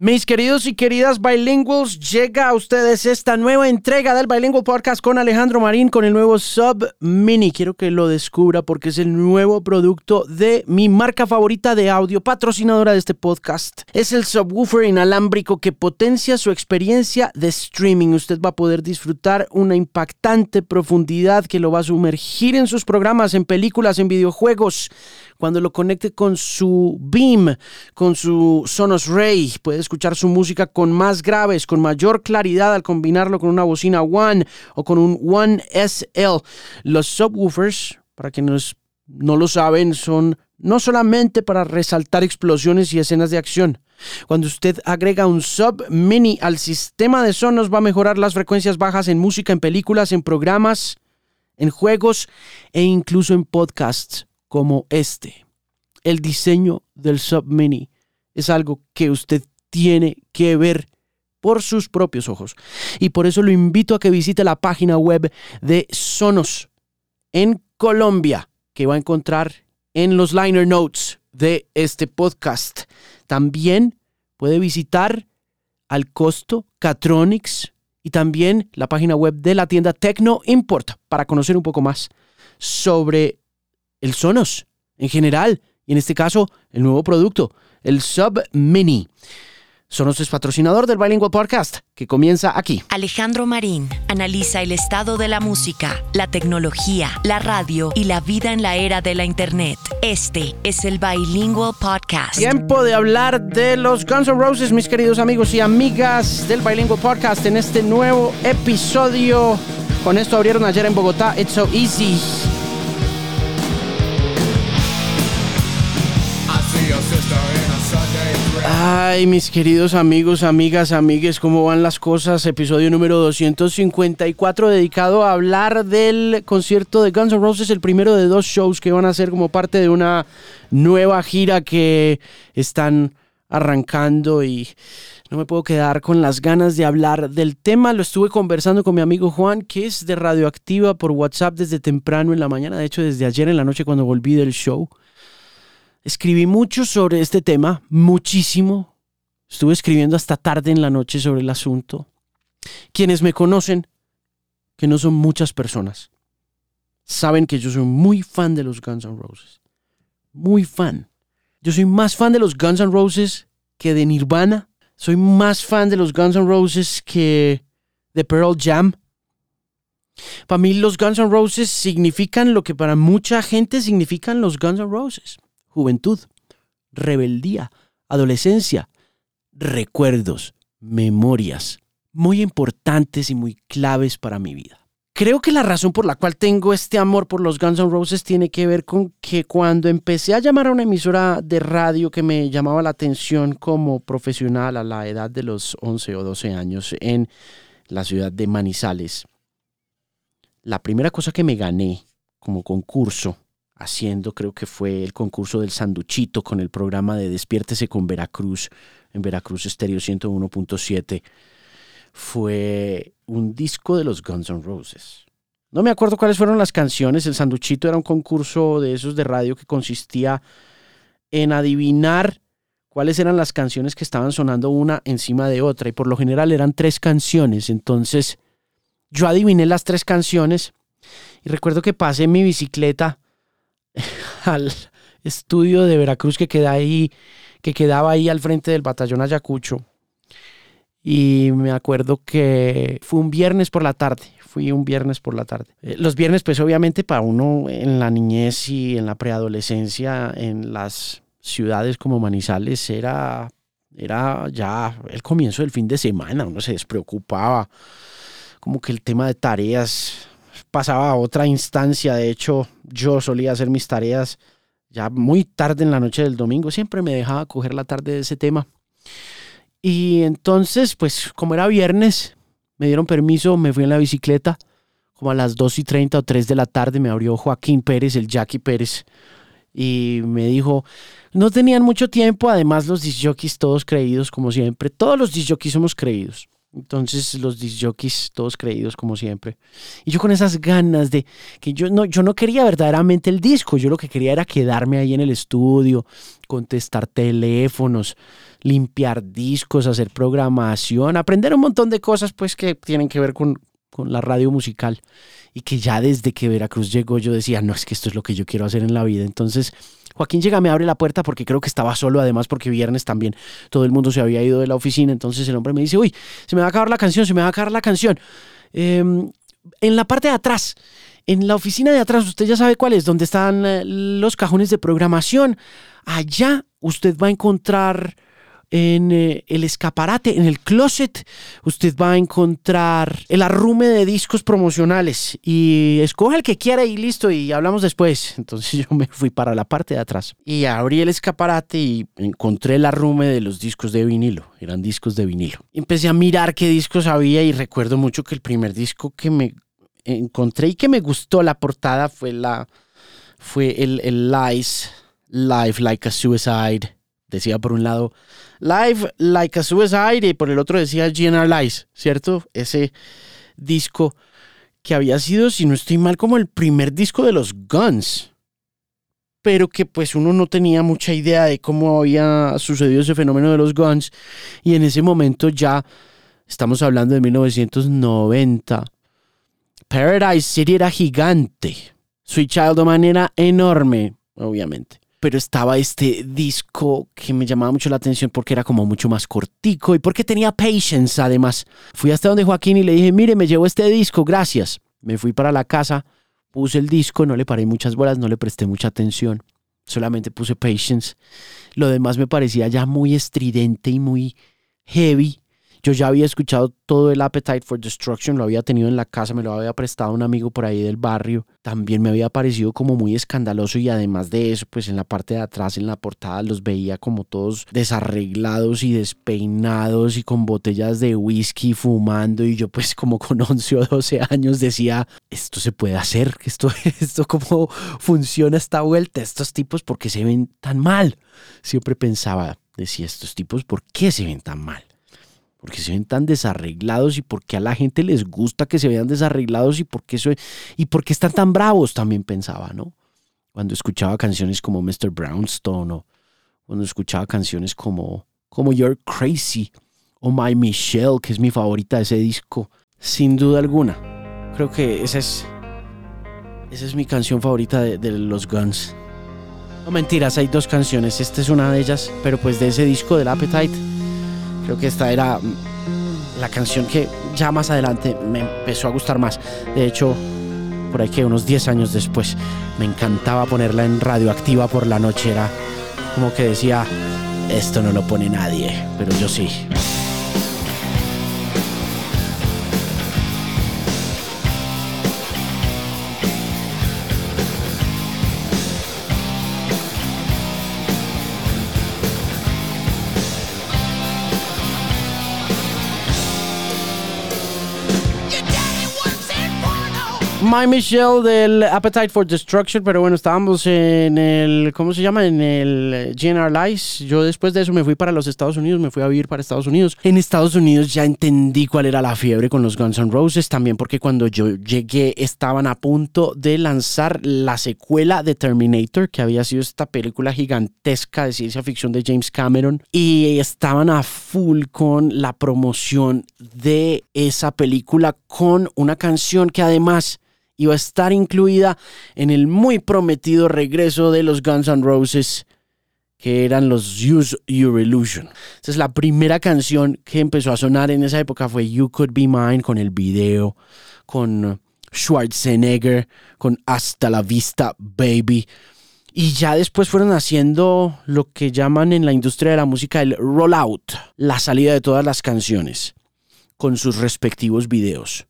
Mis queridos y queridas bilinguals, llega a ustedes esta nueva entrega del Bilingual Podcast con Alejandro Marín con el nuevo Sub Mini. Quiero que lo descubra porque es el nuevo producto de mi marca favorita de audio, patrocinadora de este podcast. Es el subwoofer inalámbrico que potencia su experiencia de streaming. Usted va a poder disfrutar una impactante profundidad que lo va a sumergir en sus programas, en películas, en videojuegos cuando lo conecte con su Beam, con su Sonos Ray, puede escuchar su música con más graves, con mayor claridad al combinarlo con una bocina One o con un One SL. Los subwoofers, para quienes no lo saben, son no solamente para resaltar explosiones y escenas de acción. Cuando usted agrega un sub mini al sistema de Sonos va a mejorar las frecuencias bajas en música, en películas, en programas, en juegos e incluso en podcasts como este. El diseño del Sub Mini es algo que usted tiene que ver por sus propios ojos. Y por eso lo invito a que visite la página web de Sonos en Colombia, que va a encontrar en los liner notes de este podcast. También puede visitar al costo Catronics y también la página web de la tienda Tecno Import para conocer un poco más sobre el Sonos en general y en este caso el nuevo producto, el Sub Mini. Sonos es patrocinador del Bilingual Podcast, que comienza aquí. Alejandro Marín analiza el estado de la música, la tecnología, la radio y la vida en la era de la Internet. Este es el Bilingual Podcast. Tiempo de hablar de los Guns N' Roses, mis queridos amigos y amigas del Bilingual Podcast, en este nuevo episodio. Con esto abrieron ayer en Bogotá, It's So Easy. Ay, mis queridos amigos, amigas, amigues, ¿cómo van las cosas? Episodio número 254 dedicado a hablar del concierto de Guns N' Roses, el primero de dos shows que van a ser como parte de una nueva gira que están arrancando y no me puedo quedar con las ganas de hablar del tema. Lo estuve conversando con mi amigo Juan, que es de Radioactiva por WhatsApp desde temprano en la mañana, de hecho desde ayer en la noche cuando volví del show. Escribí mucho sobre este tema, muchísimo. Estuve escribiendo hasta tarde en la noche sobre el asunto. Quienes me conocen, que no son muchas personas, saben que yo soy muy fan de los Guns N' Roses. Muy fan. Yo soy más fan de los Guns N' Roses que de Nirvana. Soy más fan de los Guns N' Roses que de Pearl Jam. Para mí los Guns N' Roses significan lo que para mucha gente significan los Guns N' Roses juventud, rebeldía, adolescencia, recuerdos, memorias, muy importantes y muy claves para mi vida. Creo que la razón por la cual tengo este amor por los Guns N' Roses tiene que ver con que cuando empecé a llamar a una emisora de radio que me llamaba la atención como profesional a la edad de los 11 o 12 años en la ciudad de Manizales, la primera cosa que me gané como concurso haciendo, creo que fue el concurso del sanduchito con el programa de Despiértese con Veracruz, en Veracruz Estéreo 101.7, fue un disco de los Guns N' Roses. No me acuerdo cuáles fueron las canciones, el sanduchito era un concurso de esos de radio que consistía en adivinar cuáles eran las canciones que estaban sonando una encima de otra y por lo general eran tres canciones, entonces yo adiviné las tres canciones y recuerdo que pasé mi bicicleta al estudio de Veracruz que queda ahí, que quedaba ahí al frente del batallón Ayacucho. Y me acuerdo que fue un viernes por la tarde, fui un viernes por la tarde. Eh, los viernes, pues obviamente para uno en la niñez y en la preadolescencia, en las ciudades como Manizales, era, era ya el comienzo del fin de semana, uno se despreocupaba, como que el tema de tareas pasaba a otra instancia. De hecho, yo solía hacer mis tareas ya muy tarde en la noche del domingo. Siempre me dejaba coger la tarde de ese tema. Y entonces, pues como era viernes, me dieron permiso, me fui en la bicicleta. Como a las 2 y 30 o 3 de la tarde me abrió Joaquín Pérez, el Jackie Pérez, y me dijo, no tenían mucho tiempo, además los disjockeys todos creídos, como siempre, todos los disjockeys somos creídos. Entonces los disjockeys todos creídos como siempre. Y yo con esas ganas de que yo no, yo no quería verdaderamente el disco, yo lo que quería era quedarme ahí en el estudio, contestar teléfonos, limpiar discos, hacer programación, aprender un montón de cosas pues que tienen que ver con, con la radio musical. Y que ya desde que Veracruz llegó yo decía, no, es que esto es lo que yo quiero hacer en la vida. Entonces Joaquín llega, me abre la puerta porque creo que estaba solo, además porque viernes también todo el mundo se había ido de la oficina. Entonces el hombre me dice, uy, se me va a acabar la canción, se me va a acabar la canción. Em, en la parte de atrás, en la oficina de atrás, usted ya sabe cuál es, donde están eh, los cajones de programación. Allá usted va a encontrar en eh, el escaparate, en el closet, usted va a encontrar el arrume de discos promocionales y escoge el que quiera y listo y hablamos después. Entonces yo me fui para la parte de atrás y abrí el escaparate y encontré el arrume de los discos de vinilo, eran discos de vinilo. Empecé a mirar qué discos había y recuerdo mucho que el primer disco que me encontré y que me gustó la portada fue la fue el, el Lies Life Like a Suicide decía por un lado Live Like a Suicide y por el otro decía Lies, ¿cierto? Ese disco que había sido, si no estoy mal, como el primer disco de los Guns. Pero que pues uno no tenía mucha idea de cómo había sucedido ese fenómeno de los Guns. Y en ese momento ya, estamos hablando de 1990, Paradise City era gigante. Sweet Child of era enorme, obviamente pero estaba este disco que me llamaba mucho la atención porque era como mucho más cortico y porque tenía patience además. Fui hasta donde Joaquín y le dije, mire, me llevo este disco, gracias. Me fui para la casa, puse el disco, no le paré muchas bolas, no le presté mucha atención, solamente puse patience. Lo demás me parecía ya muy estridente y muy heavy yo ya había escuchado todo el Appetite for Destruction, lo había tenido en la casa, me lo había prestado un amigo por ahí del barrio. También me había parecido como muy escandaloso y además de eso, pues en la parte de atrás, en la portada, los veía como todos desarreglados y despeinados y con botellas de whisky fumando y yo pues como con 11 o 12 años decía, esto se puede hacer, esto, esto cómo funciona esta vuelta, estos tipos, ¿por qué se ven tan mal? Siempre pensaba, decía, estos tipos, ¿por qué se ven tan mal? Porque se ven tan desarreglados y porque a la gente les gusta que se vean desarreglados y porque eso y porque están tan bravos también pensaba, ¿no? Cuando escuchaba canciones como Mr. Brownstone o cuando escuchaba canciones como como You're Crazy o My Michelle, que es mi favorita de ese disco, sin duda alguna. Creo que esa es esa es mi canción favorita de, de los Guns. No mentiras, hay dos canciones, esta es una de ellas, pero pues de ese disco del Appetite Creo que esta era la canción que ya más adelante me empezó a gustar más. De hecho, por ahí que unos 10 años después me encantaba ponerla en radioactiva por la noche. Era como que decía, esto no lo pone nadie, pero yo sí. My Michelle del Appetite for Destruction, pero bueno, estábamos en el, ¿cómo se llama? En el GNR Lies. Yo después de eso me fui para los Estados Unidos, me fui a vivir para Estados Unidos. En Estados Unidos ya entendí cuál era la fiebre con los Guns N' Roses, también porque cuando yo llegué estaban a punto de lanzar la secuela de Terminator, que había sido esta película gigantesca de ciencia ficción de James Cameron, y estaban a full con la promoción de esa película con una canción que además iba a estar incluida en el muy prometido regreso de los Guns N' Roses, que eran los Use Your Illusion. Esa es la primera canción que empezó a sonar en esa época fue You Could Be Mine con el video, con Schwarzenegger, con Hasta la Vista Baby. Y ya después fueron haciendo lo que llaman en la industria de la música el rollout, la salida de todas las canciones, con sus respectivos videos.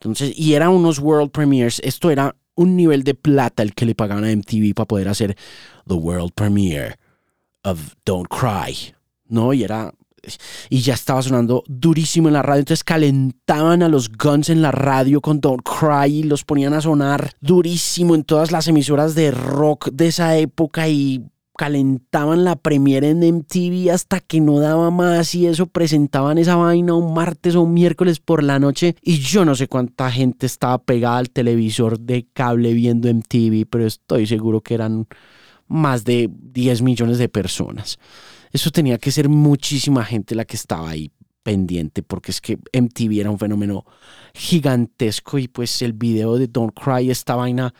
Entonces, y eran unos world premieres. Esto era un nivel de plata el que le pagaban a MTV para poder hacer the world premiere of Don't Cry. ¿No? Y era. Y ya estaba sonando durísimo en la radio. Entonces calentaban a los Guns en la radio con Don't Cry y los ponían a sonar durísimo en todas las emisoras de rock de esa época y calentaban la premiere en MTV hasta que no daba más y eso presentaban esa vaina un martes o un miércoles por la noche y yo no sé cuánta gente estaba pegada al televisor de cable viendo MTV, pero estoy seguro que eran más de 10 millones de personas. Eso tenía que ser muchísima gente la que estaba ahí pendiente porque es que MTV era un fenómeno gigantesco y pues el video de Don't Cry, esta vaina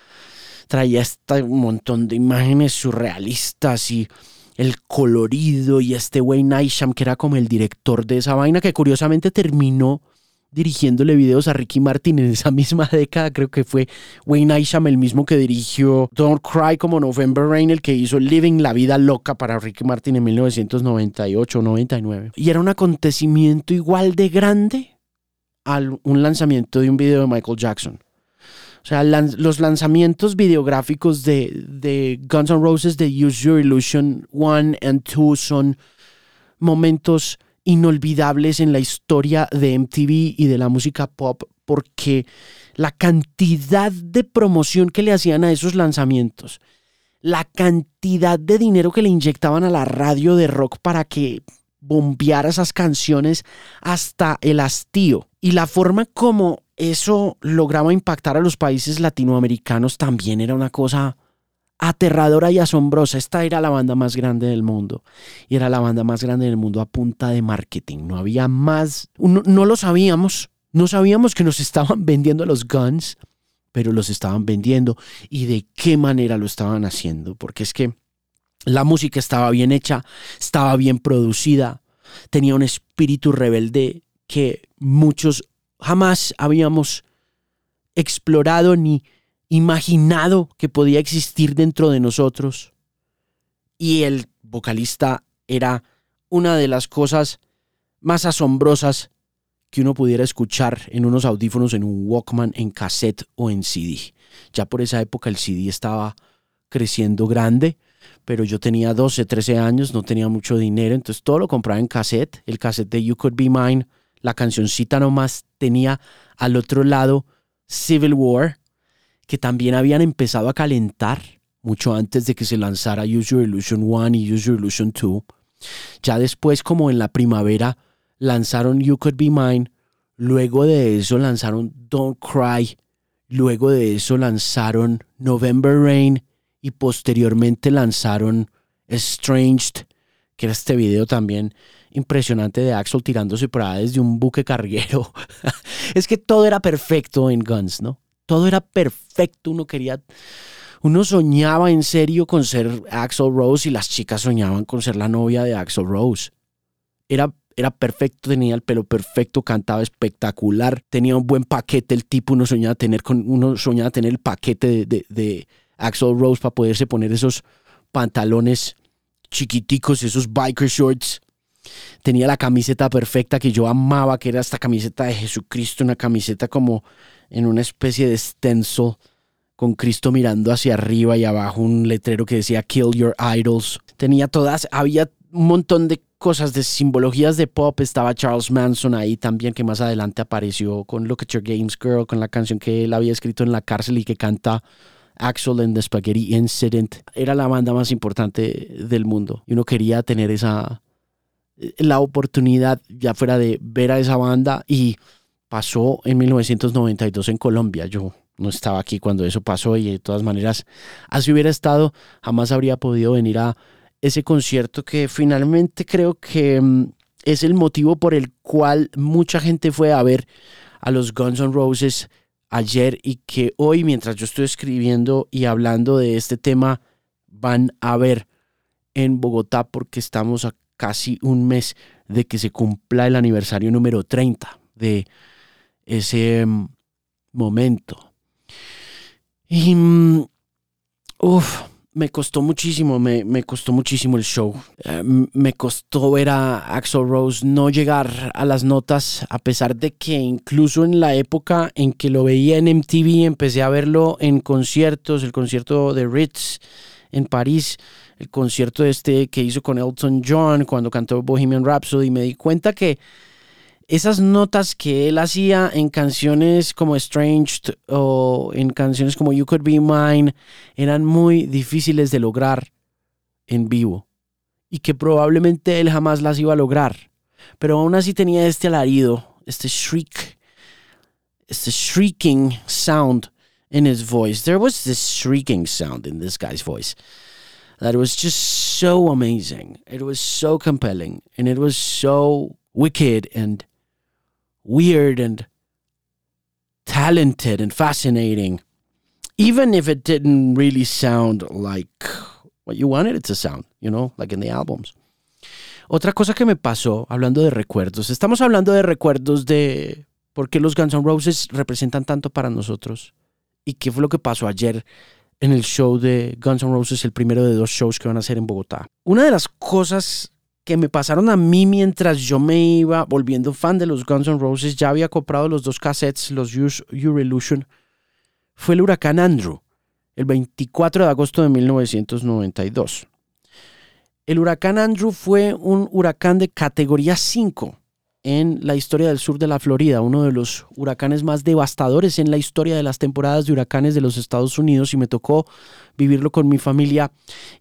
traía este montón de imágenes surrealistas y el colorido y este Wayne Isham que era como el director de esa vaina que curiosamente terminó dirigiéndole videos a Ricky Martin en esa misma década. Creo que fue Wayne Isham el mismo que dirigió Don't Cry como November Rain, el que hizo Living la Vida Loca para Ricky Martin en 1998-99. Y era un acontecimiento igual de grande al un lanzamiento de un video de Michael Jackson. O sea, los lanzamientos videográficos de, de Guns N' Roses de Use Your Illusion 1 and 2 son momentos inolvidables en la historia de MTV y de la música pop porque la cantidad de promoción que le hacían a esos lanzamientos, la cantidad de dinero que le inyectaban a la radio de rock para que bombeara esas canciones hasta el hastío y la forma como eso lograba impactar a los países latinoamericanos también era una cosa aterradora y asombrosa. Esta era la banda más grande del mundo. Y era la banda más grande del mundo a punta de marketing. No había más. No, lo sabíamos. No sabíamos que nos estaban vendiendo los guns, pero los estaban vendiendo. Y de qué manera lo estaban haciendo. Porque es que la música estaba bien hecha, estaba bien producida, tenía un espíritu rebelde que muchos jamás habíamos explorado ni imaginado que podía existir dentro de nosotros. Y el vocalista era una de las cosas más asombrosas que uno pudiera escuchar en unos audífonos, en un Walkman, en cassette o en CD. Ya por esa época el CD estaba creciendo grande, pero yo tenía 12, 13 años, no tenía mucho dinero, entonces todo lo compraba en cassette. El cassette de You Could Be Mine la cancioncita nomás tenía al otro lado Civil War, que también habían empezado a calentar mucho antes de que se lanzara Use Your Illusion 1 y Use Your Illusion 2. Ya después, como en la primavera, lanzaron You Could Be Mine, luego de eso lanzaron Don't Cry, luego de eso lanzaron November Rain y posteriormente lanzaron Estranged, que era este video también impresionante de Axel tirándose por ahí desde un buque carguero. es que todo era perfecto en Guns, ¿no? Todo era perfecto, uno quería, uno soñaba en serio con ser Axel Rose y las chicas soñaban con ser la novia de Axel Rose. Era, era perfecto, tenía el pelo perfecto, cantaba espectacular, tenía un buen paquete el tipo, uno soñaba tener, con, uno soñaba tener el paquete de, de Axel Rose para poderse poner esos pantalones chiquiticos, esos biker shorts tenía la camiseta perfecta que yo amaba, que era esta camiseta de Jesucristo, una camiseta como en una especie de stencil con Cristo mirando hacia arriba y abajo un letrero que decía Kill Your Idols. Tenía todas, había un montón de cosas de simbologías de pop. Estaba Charles Manson ahí también, que más adelante apareció con Look at Your Games Girl, con la canción que él había escrito en la cárcel y que canta Axel en The Spaghetti Incident. Era la banda más importante del mundo y uno quería tener esa, la oportunidad ya fuera de ver a esa banda y pasó en 1992 en Colombia. Yo no estaba aquí cuando eso pasó y de todas maneras, así hubiera estado, jamás habría podido venir a ese concierto que finalmente creo que mm, es el motivo por el cual mucha gente fue a ver a los Guns N' Roses ayer y que hoy mientras yo estoy escribiendo y hablando de este tema van a ver en Bogotá porque estamos aquí casi un mes de que se cumpla el aniversario número 30 de ese mm, momento. Y, mm, uff, me costó muchísimo, me, me, costó muchísimo el show. Eh, me costó ver a Axel Rose no llegar a las notas, a pesar de que incluso en la época en que lo veía en MTV, empecé a verlo en conciertos, el concierto de Ritz en París, el concierto este que hizo con Elton John cuando cantó Bohemian Rhapsody, me di cuenta que esas notas que él hacía en canciones como Estranged o en canciones como You Could Be Mine eran muy difíciles de lograr en vivo y que probablemente él jamás las iba a lograr. Pero aún así tenía este alarido, este shriek, este shrieking sound in his voice. There was this shrieking sound in this guy's voice that was just so amazing. It was so compelling and it was so wicked and weird and talented and fascinating. Even if it didn't really sound like what you wanted it to sound, you know, like in the albums. Otra cosa que me pasó, hablando de recuerdos, estamos hablando de recuerdos de por qué los Guns N' Roses representan tanto para nosotros y qué fue lo que pasó ayer en el show de Guns N' Roses, el primero de dos shows que van a hacer en Bogotá. Una de las cosas que me pasaron a mí mientras yo me iba volviendo fan de los Guns N' Roses, ya había comprado los dos cassettes, los Your Illusion, fue el huracán Andrew, el 24 de agosto de 1992. El huracán Andrew fue un huracán de categoría 5 en la historia del sur de la Florida, uno de los huracanes más devastadores en la historia de las temporadas de huracanes de los Estados Unidos y me tocó vivirlo con mi familia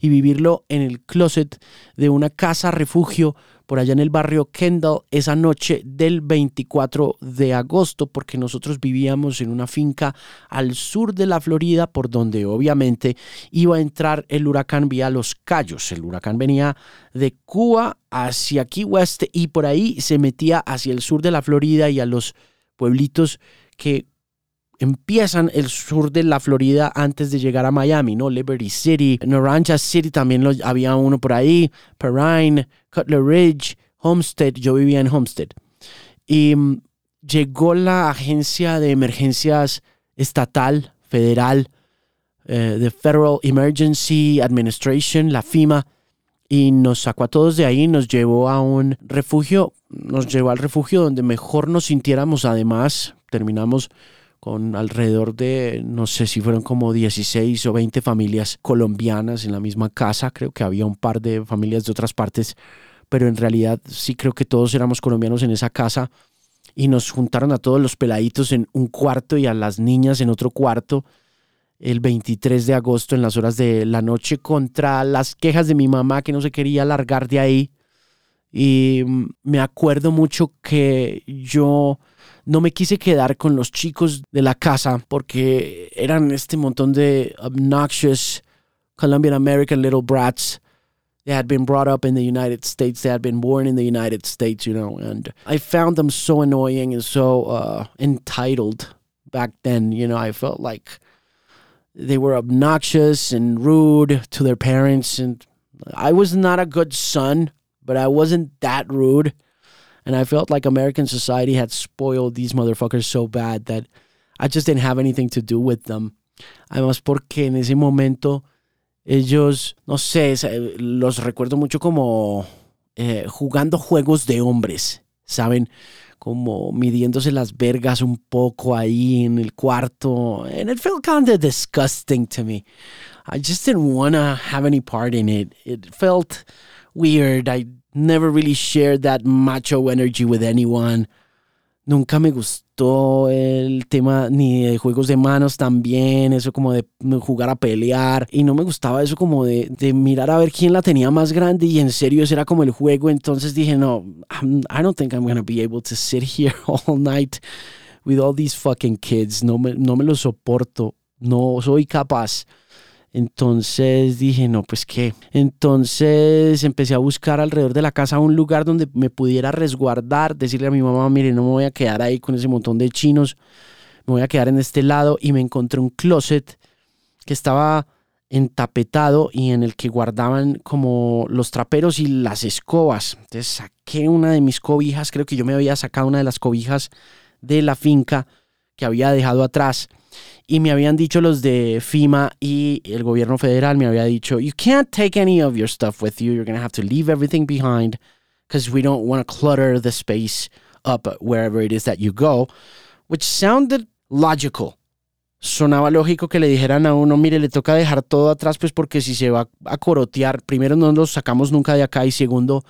y vivirlo en el closet de una casa refugio por allá en el barrio Kendall esa noche del 24 de agosto, porque nosotros vivíamos en una finca al sur de la Florida, por donde obviamente iba a entrar el huracán vía Los Cayos. El huracán venía de Cuba hacia Key West y por ahí se metía hacia el sur de la Florida y a los pueblitos que empiezan el sur de la Florida antes de llegar a Miami, ¿no? Liberty City, Naranja City también lo, había uno por ahí, Perrine, Cutler Ridge, Homestead, yo vivía en Homestead. Y mm, llegó la agencia de emergencias estatal, federal, eh, de Federal Emergency Administration, la FIMA, y nos sacó a todos de ahí, nos llevó a un refugio, nos llevó al refugio donde mejor nos sintiéramos. Además, terminamos con alrededor de, no sé si fueron como 16 o 20 familias colombianas en la misma casa. Creo que había un par de familias de otras partes, pero en realidad sí creo que todos éramos colombianos en esa casa. Y nos juntaron a todos los peladitos en un cuarto y a las niñas en otro cuarto el 23 de agosto en las horas de la noche contra las quejas de mi mamá que no se quería largar de ahí. Y me acuerdo mucho que yo no me quise quedar con los chicos de la casa porque eran este montón de obnoxious Colombian American little brats. They had been brought up in the United States. They had been born in the United States, you know. And I found them so annoying and so uh, entitled back then. You know, I felt like they were obnoxious and rude to their parents. And I was not a good son, but I wasn't that rude. And I felt like American society had spoiled these motherfuckers so bad that I just didn't have anything to do with them. Además, porque en ese momento ellos, no sé, los recuerdo mucho como eh, jugando juegos de hombres, ¿saben? Como midiéndose las vergas un poco ahí en el cuarto. And it felt kind of disgusting to me. I just didn't want to have any part in it. It felt weird. I never really shared that macho energy with anyone. Nunca me gustó el tema ni de juegos de manos también, eso como de jugar a pelear. Y no me gustaba eso como de, mirar a ver quién la tenía más grande y en serio ese era como el juego. Entonces dije, no, I don't think I'm going to be able to sit here all night with all these fucking kids. No me, no me lo soporto. No soy capaz. Entonces dije, no, pues qué. Entonces empecé a buscar alrededor de la casa un lugar donde me pudiera resguardar, decirle a mi mamá, mire, no me voy a quedar ahí con ese montón de chinos, me voy a quedar en este lado y me encontré un closet que estaba entapetado y en el que guardaban como los traperos y las escobas. Entonces saqué una de mis cobijas, creo que yo me había sacado una de las cobijas de la finca que había dejado atrás y me habían dicho los de FIMA y el gobierno federal me había dicho, you can't take any of your stuff with you, you're going to have to leave everything behind because we don't want to clutter the space up wherever it is that you go, which sounded logical. Sonaba lógico que le dijeran a uno, mire, le toca dejar todo atrás, pues porque si se va a corotear, primero no nos sacamos nunca de acá y segundo,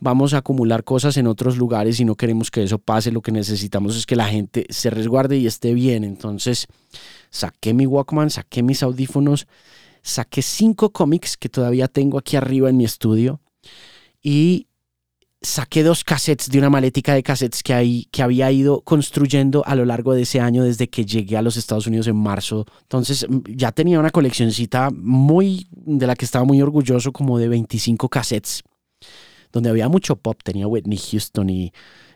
vamos a acumular cosas en otros lugares y no queremos que eso pase. Lo que necesitamos es que la gente se resguarde y esté bien. Entonces saqué mi Walkman, saqué mis audífonos saqué cinco cómics que todavía tengo aquí arriba en mi estudio y saqué dos cassettes de una maletica de cassettes que, que había ido construyendo a lo largo de ese año desde que llegué a los Estados Unidos en marzo. Entonces mm, ya tenía una coleccioncita muy de la que estaba muy orgulloso, como de 25 cassettes, donde había mucho pop. Tenía Whitney Houston y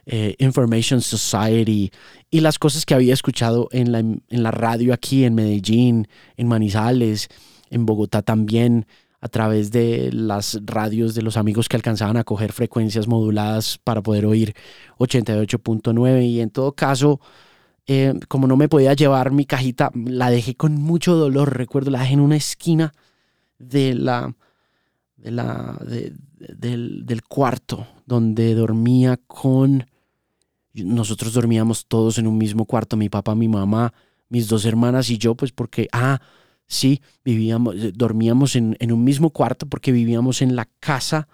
eh, Information Society y las cosas que había escuchado en la, en la radio aquí en Medellín, en Manizales, en Bogotá también a través de las radios de los amigos que alcanzaban a coger frecuencias moduladas para poder oír 88.9 y en todo caso, eh, como no me podía llevar mi cajita, la dejé con mucho dolor, recuerdo, la dejé en una esquina de la, de la, del, del cuarto donde dormía con... Nosotros dormíamos todos en un mismo cuarto, mi papá, mi mamá, mis dos hermanas y yo, pues porque, ah, Sí, vivíamos, eh, dormíamos en, un mismo cuarto porque vivíamos en la casa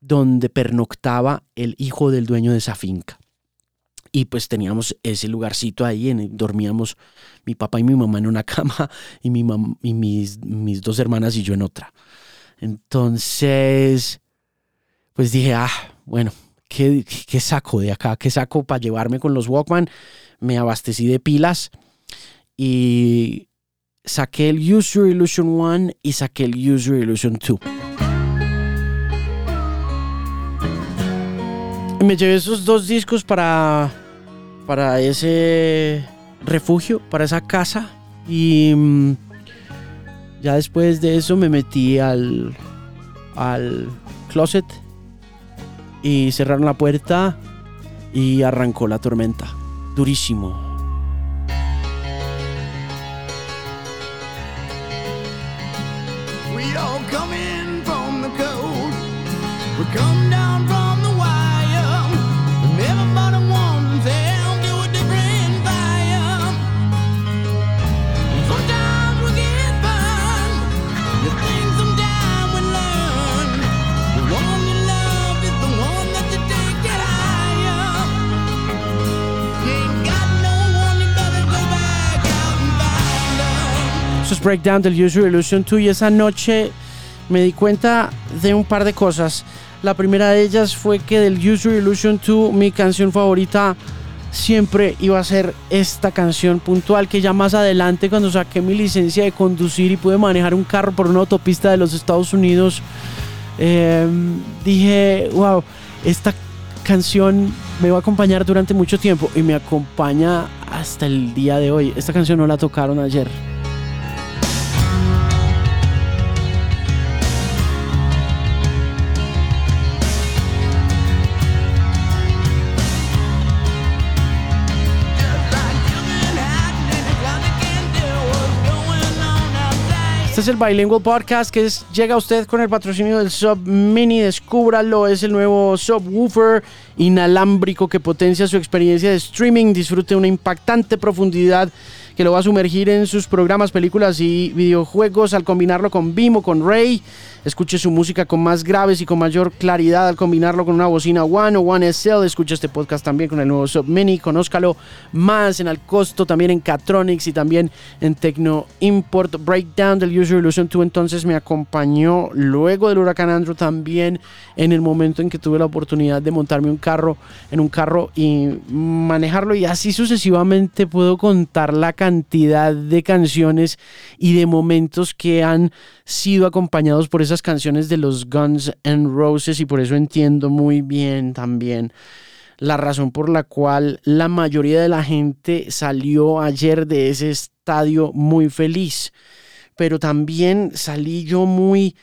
donde pernoctaba el hijo del dueño de esa finca. Y pues teníamos ese lugarcito ahí, en, dormíamos mi papá y mi mamá en una cama y, mi y mis, mis dos hermanas y yo en otra. Entonces, pues dije, ah, bueno, ¿qué, ¿qué, saco de acá? ¿Qué saco para llevarme con los Walkman? Me abastecí de pilas y saqué el User Illusion 1 y saqué el User Illusion 2. Y me llevé esos dos discos para, para ese refugio, para esa casa. Y mm, ya después de eso me metí al, al closet y cerraron la puerta y arrancó la tormenta. Durísimo. Breakdown del User Illusion 2 y esa noche me di cuenta de un par de cosas. La primera de ellas fue que del User Illusion 2 mi canción favorita siempre iba a ser esta canción puntual que ya más adelante cuando saqué mi licencia de conducir y pude manejar un carro por una autopista de los Estados Unidos em, dije wow esta canción me va a acompañar durante mucho tiempo y me acompaña hasta el día de hoy esta canción no la tocaron ayer Este es el Bilingual Podcast que llega a usted con el patrocinio del Sub Mini. Descúbralo, es el nuevo subwoofer inalámbrico que potencia su experiencia de streaming. Disfrute una impactante profundidad que lo va a sumergir en sus programas, películas y videojuegos al combinarlo con Vimo, con Ray. Escuche su música con más graves y con mayor claridad al combinarlo con una bocina One o One SL. Escuche este podcast también con el nuevo Sub Mini. Conózcalo más en el costo, también en Catronics y también en Tecno Import. Breakdown del User Illusion 2 entonces me acompañó luego del huracán Andrew también en el momento en que tuve la oportunidad de montarme un carro en un carro y manejarlo y así sucesivamente puedo contar la cantidad de canciones y de momentos que han sido acompañados por esas canciones de los Guns N' Roses y por eso entiendo muy bien también la razón por la cual la mayoría de la gente salió ayer de ese estadio muy feliz. Pero también salí yo muy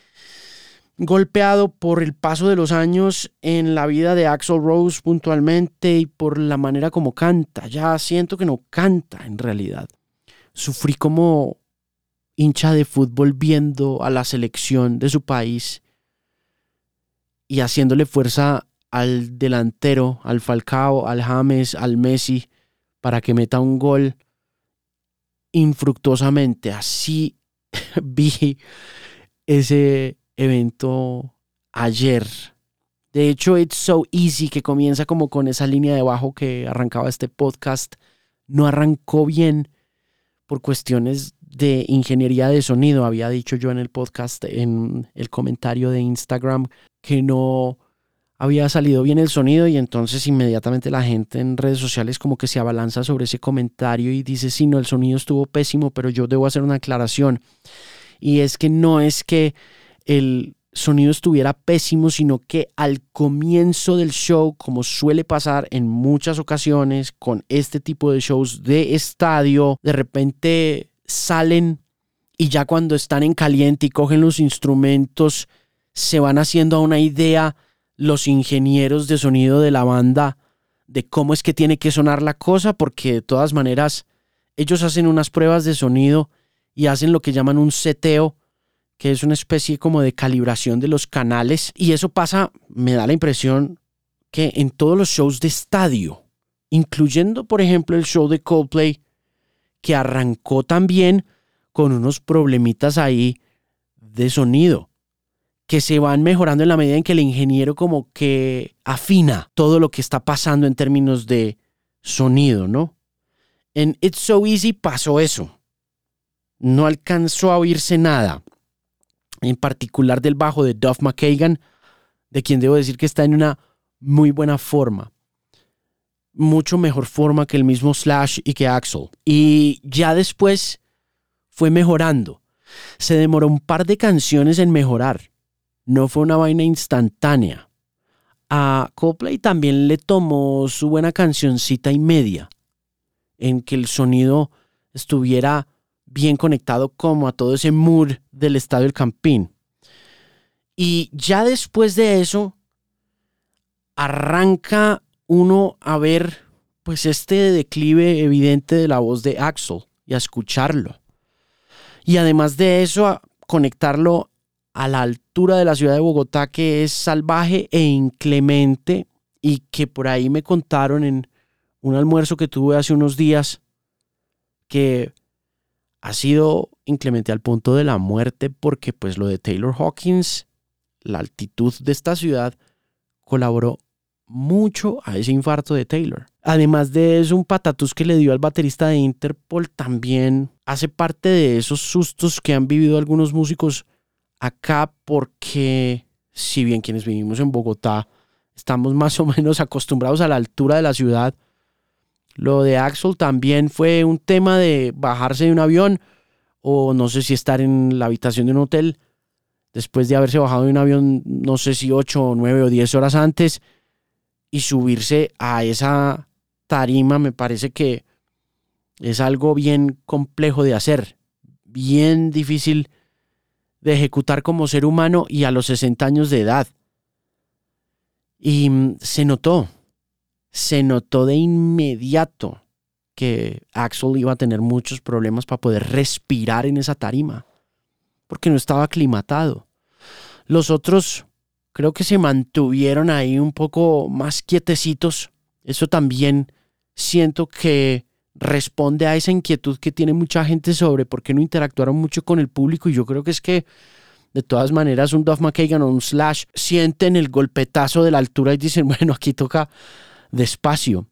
golpeado por el paso de los años en la vida de Axel Rose puntualmente y por la manera como canta. Ya siento que no canta en realidad. Sufrí como hincha de fútbol viendo a la selección de su país y haciéndole fuerza al delantero, al Falcao, al James, al Messi, para que meta un gol infructuosamente. Así vi ese evento ayer. De hecho, It's So Easy, que comienza como con esa línea de bajo que arrancaba este podcast, no arrancó bien por cuestiones de ingeniería de sonido. Había dicho yo en el podcast, en el comentario de Instagram, que no había salido bien el sonido y entonces inmediatamente la gente en redes sociales como que se abalanza sobre ese comentario y dice, sí, no, el sonido estuvo pésimo, pero yo debo hacer una aclaración. Y es que no es que el sonido estuviera pésimo, sino que al comienzo del show, como suele pasar en muchas ocasiones con este tipo de shows de estadio, de repente salen y ya cuando están en caliente y cogen los instrumentos, se van haciendo a una idea los ingenieros de sonido de la banda de cómo es que tiene que sonar la cosa, porque de todas maneras ellos hacen unas pruebas de sonido y hacen lo que llaman un seteo, que es una especie como de calibración de los canales. Y eso pasa, me da la impresión, que en todos los shows de estadio, incluyendo por ejemplo el show de Coldplay, que arrancó también con unos problemitas ahí de sonido que se van mejorando en la medida en que el ingeniero como que afina todo lo que está pasando en términos de sonido, ¿no? En It's So Easy pasó eso. No alcanzó a oírse nada. En particular del bajo de Duff McKagan, de quien debo decir que está en una muy buena forma. Mucho mejor forma que el mismo Slash y que Axel. Y ya después fue mejorando. Se demoró un par de canciones en mejorar no fue una vaina instantánea. A Coldplay también le tomó su buena cancioncita y media, en que el sonido estuviera bien conectado como a todo ese mood del estadio El Campín. Y ya después de eso, arranca uno a ver pues este declive evidente de la voz de Axel y a escucharlo. Y además de eso, a conectarlo a la altura de la ciudad de Bogotá que es salvaje e inclemente y que por ahí me contaron en un almuerzo que tuve hace unos días que ha sido inclemente al punto de la muerte porque pues lo de Taylor Hawkins, la altitud de esta ciudad colaboró mucho a ese infarto de Taylor. Además de eso, un patatús que le dio al baterista de Interpol también hace parte de esos sustos que han vivido algunos músicos acá porque si bien quienes vivimos en Bogotá estamos más o menos acostumbrados a la altura de la ciudad, lo de Axel también fue un tema de bajarse de un avión o no sé si estar en la habitación de un hotel después de haberse bajado de un avión, no sé si 8 o 9 o 10 horas antes y subirse a esa tarima me parece que es algo bien complejo de hacer, bien difícil de ejecutar como ser humano y a los 60 años de edad. Y mm, se notó, se notó de inmediato que Axel iba a tener muchos problemas para poder respirar en esa tarima, porque no estaba aclimatado. Los otros creo que se mantuvieron ahí un poco más quietecitos. Eso también siento que responde a esa inquietud que tiene mucha gente sobre por qué no interactuaron mucho con el público y yo creo que es que de todas maneras un Duff McKagan o un Slash sienten el golpetazo de la altura y dicen, bueno, aquí toca despacio.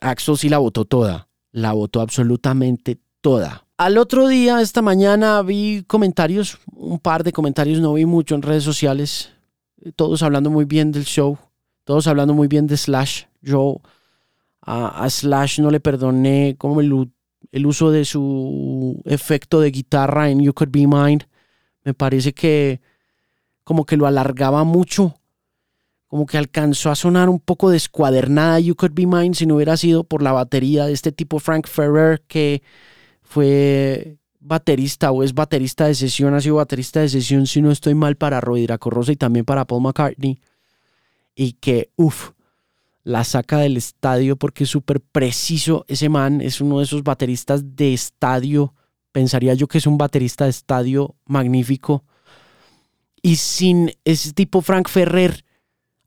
Axel sí la votó toda, la votó absolutamente toda. Al otro día, esta mañana, vi comentarios, un par de comentarios, no vi mucho en redes sociales, todos hablando muy bien del show, todos hablando muy bien de Slash. Yo a, Slash no le perdoné como el, el, uso de su efecto de guitarra en You Could Be Mine. Me parece que como que lo alargaba mucho, como que alcanzó a sonar un poco descuadernada You Could Be Mine si no hubiera sido por la batería de este tipo Frank Ferrer que fue baterista o es baterista de sesión, ha sido baterista de sesión si no estoy mal para Rodrigo Corrosa y también para Paul McCartney y que uff la saca del estadio porque es súper preciso. Ese man es uno de esos bateristas de estadio. Pensaría yo que es un baterista de estadio magnífico. Y sin ese tipo Frank Ferrer,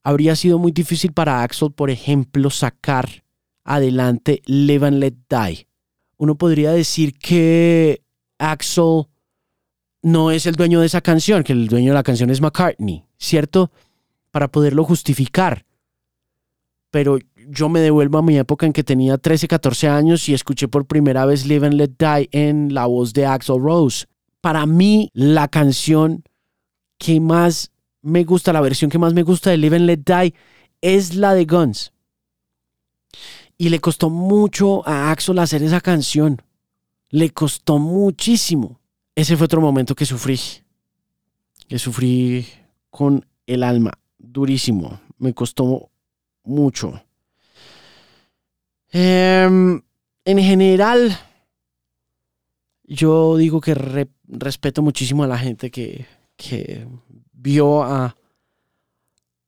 habría sido muy difícil para Axel, por ejemplo, sacar adelante Live and Let Die. Uno podría decir que Axel no es el dueño de esa canción, que el dueño de la canción es McCartney, ¿cierto? Para poderlo justificar pero yo me devuelvo a mi época en que tenía 13, 14 años y escuché por primera vez Live and Let Die en la voz de Axel Rose. Para mí, la canción que más me gusta, la versión que más me gusta de Live and Let Die es la de Guns. Y le costó mucho a Axel hacer esa canción. Le costó muchísimo. Ese fue otro momento que sufrí. Que sufrí con el alma. Durísimo. Me costó mucho. Em, en general, yo digo que respeto muchísimo a la gente que, que vio a,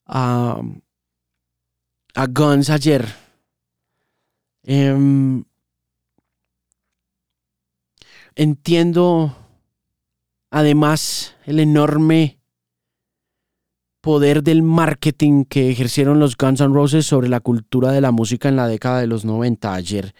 a, Guns ayer. Em, entiendo además el enorme poder del marketing que ejercieron los Guns N' Roses sobre la cultura de la música en la década de los 90. Ayer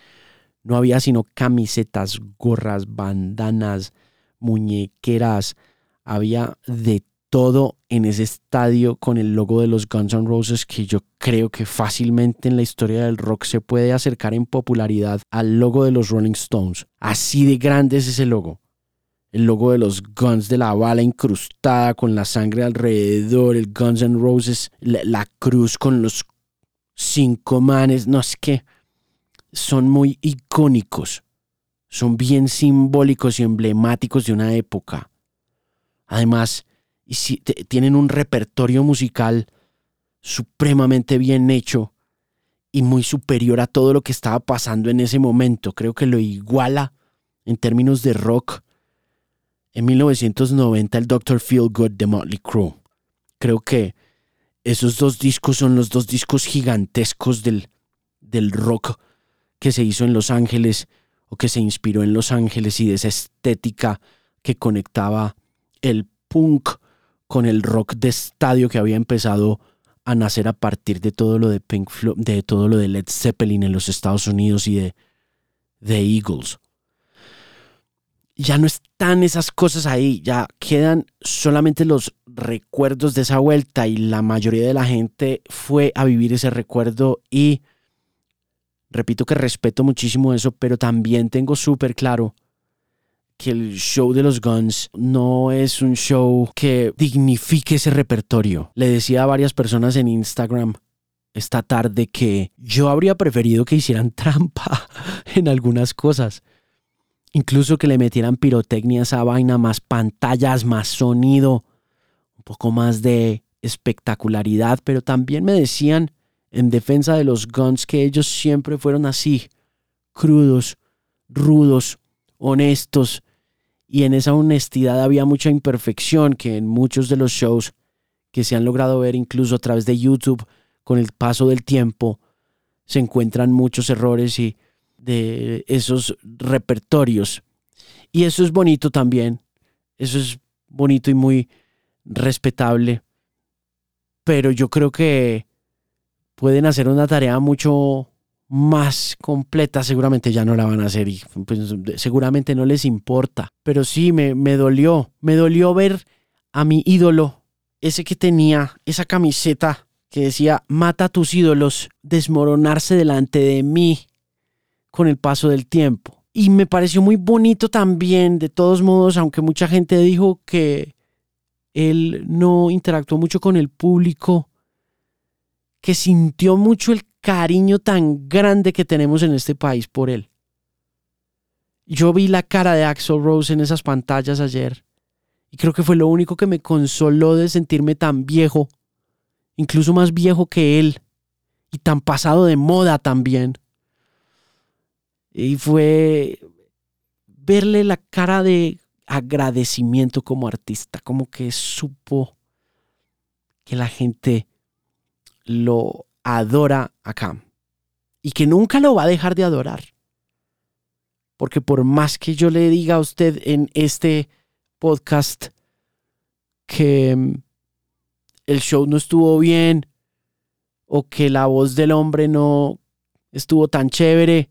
no había sino camisetas, gorras, bandanas, muñequeras, había de todo en ese estadio con el logo de los Guns N' Roses que yo creo que fácilmente en la historia del rock se puede acercar en popularidad al logo de los Rolling Stones. Así de grande es ese logo el logo de los Guns de la bala incrustada con la sangre alrededor, el Guns N' Roses, la, cruz con los cinco manes, no es que son muy icónicos, son bien simbólicos y emblemáticos de una época. Además, tienen un repertorio musical supremamente bien hecho y muy superior a todo lo que estaba pasando en ese momento. Creo que lo iguala en términos de rock en 1990 el Dr. Feel Good de Motley Crue. Creo que esos dos discos son los dos discos gigantescos del, del rock que se hizo en Los Ángeles o que se inspiró en Los Ángeles y de esa estética que conectaba el punk con el rock de estadio que había empezado a nacer a partir de todo lo de Pink de todo lo de Led Zeppelin en los Estados Unidos y de The Eagles. Ya no están esas cosas ahí, ya quedan solamente los recuerdos de esa vuelta y la mayoría de la gente fue a vivir ese recuerdo y repito que respeto muchísimo eso, pero también tengo súper claro que el show de los Guns no es un show que dignifique ese repertorio. Le decía a varias personas en Instagram esta tarde que yo habría preferido que hicieran trampa en algunas cosas Incluso que le metieran pirotecnia a esa vaina, más pantallas, más sonido, un poco más de espectacularidad, pero también me decían en defensa de los Guns que ellos siempre fueron así, crudos, rudos, honestos, y en esa honestidad había mucha imperfección que en muchos de los shows que se han logrado ver incluso a través de YouTube con el paso del tiempo se encuentran muchos errores y de esos repertorios. Y eso es bonito también. Eso es bonito y muy respetable. Pero yo creo que pueden hacer una tarea mucho más completa. Seguramente ya no la van a hacer y pues, seguramente no les importa. Pero sí, me, me dolió. Me dolió ver a mi ídolo, ese que tenía esa camiseta que decía, mata a tus ídolos, desmoronarse delante de mí con el paso del tiempo. Y me pareció muy bonito también, de todos modos, aunque mucha gente dijo que él no interactuó mucho con el público, que sintió mucho el cariño tan grande que tenemos en este país por él. Yo vi la cara de Axel Rose en esas pantallas ayer y creo que fue lo único que me consoló de sentirme tan viejo, incluso más viejo que él y tan pasado de moda también. Y fue verle la cara de agradecimiento como artista, como que supo que la gente lo adora acá y que nunca lo va a dejar de adorar. Porque por más que yo le diga a usted en este podcast que mm, el show no estuvo bien o que la voz del hombre no estuvo tan chévere,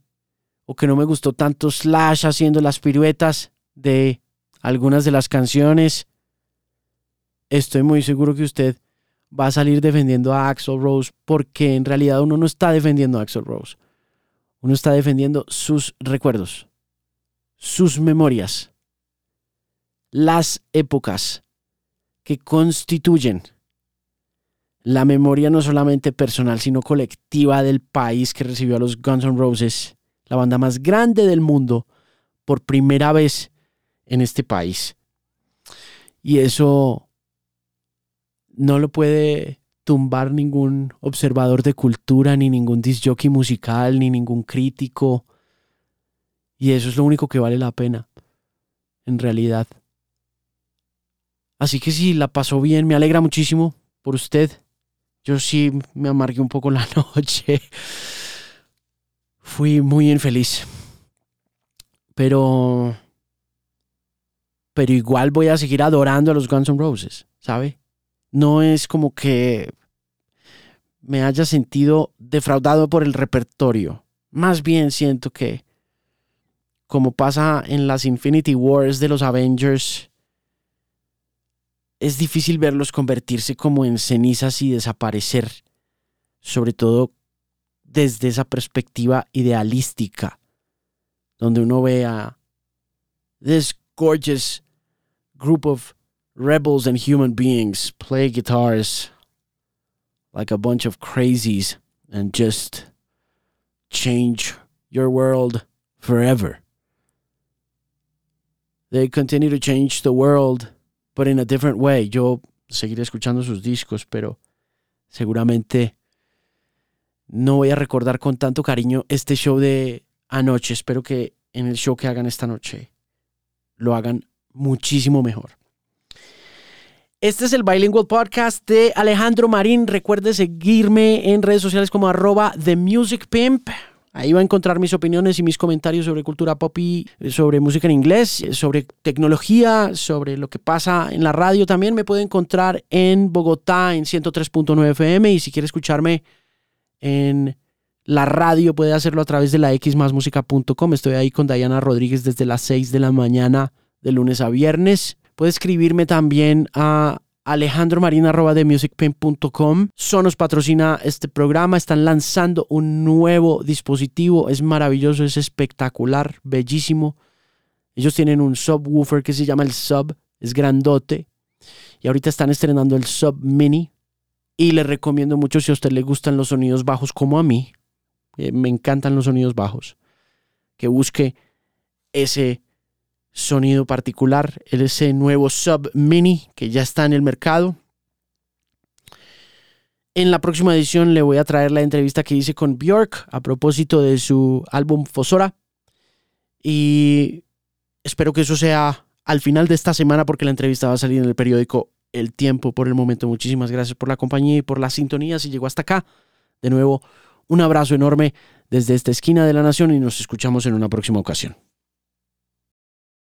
o que no me gustó tanto Slash haciendo las piruetas de algunas de las canciones, estoy muy seguro que usted va a salir defendiendo a Axel Rose porque en realidad uno no está defendiendo a Axel Rose. Uno está defendiendo sus recuerdos, sus memorias, las épocas que constituyen la memoria no solamente personal, sino colectiva del país que recibió a los Guns N' Roses, la banda más grande del mundo, por primera vez en este país. Y eso no lo puede tumbar ningún observador de cultura, ni ningún disjockey musical, ni ningún crítico. Y eso es lo único que vale la pena, en realidad. Así que si la pasó bien, me alegra muchísimo por usted. Yo sí me amargué un poco la noche. Fui muy infeliz. Pero. Pero igual voy a seguir adorando a los Guns N' Roses, ¿sabe? No es como que me haya sentido defraudado por el repertorio. Más bien siento que, como pasa en las Infinity Wars de los Avengers, es difícil verlos convertirse como en cenizas y desaparecer, sobre todo desde esa perspectiva idealística, donde uno ve a this gorgeous group of rebels and human beings play guitars like a bunch of crazies and just change your world forever. They continue to change the world but in a different way. Yo seguiré escuchando sus discos, pero seguramente no voy a recordar con tanto cariño este show de anoche. Espero que en el show que hagan esta noche lo hagan muchísimo mejor. Este es el Bilingual Podcast de Alejandro Marín. Recuerde seguirme en redes sociales como arroba The. Ahí va a encontrar mis opiniones y mis comentarios sobre cultura pop y eh, sobre música en inglés, eh, sobre tecnología, sobre lo que pasa en la radio. También me puede encontrar en Bogotá en 103.9 FM y si quiere escucharme en la radio puede hacerlo a través de la xmasmusica.com. Estoy ahí con Diana Rodríguez desde las 6 de la mañana de lunes a viernes. Puede escribirme también a alejandromarina.com. Sonos patrocina este programa. Están lanzando un nuevo dispositivo. Es maravilloso, es espectacular, bellísimo. Ellos tienen un subwoofer que se llama el Sub. Es grandote. Y ahorita están estrenando el Sub Mini. Y les recomiendo mucho si a usted le gustan los sonidos bajos como a mí. Eh, me encantan los sonidos bajos. Que busque ese sonido particular, ese nuevo Sub Mini que ya está en el mercado. En la próxima edición le voy a traer la entrevista que hice con Björk a propósito de su álbum Fosora. Y espero que eso sea al final de esta semana porque la entrevista va a salir en el periódico El Tiempo por el momento. Muchísimas gracias por la compañía y por la sintonía. Si llegó hasta acá, de nuevo, un abrazo enorme desde esta esquina de la nación y nos escuchamos en una próxima ocasión.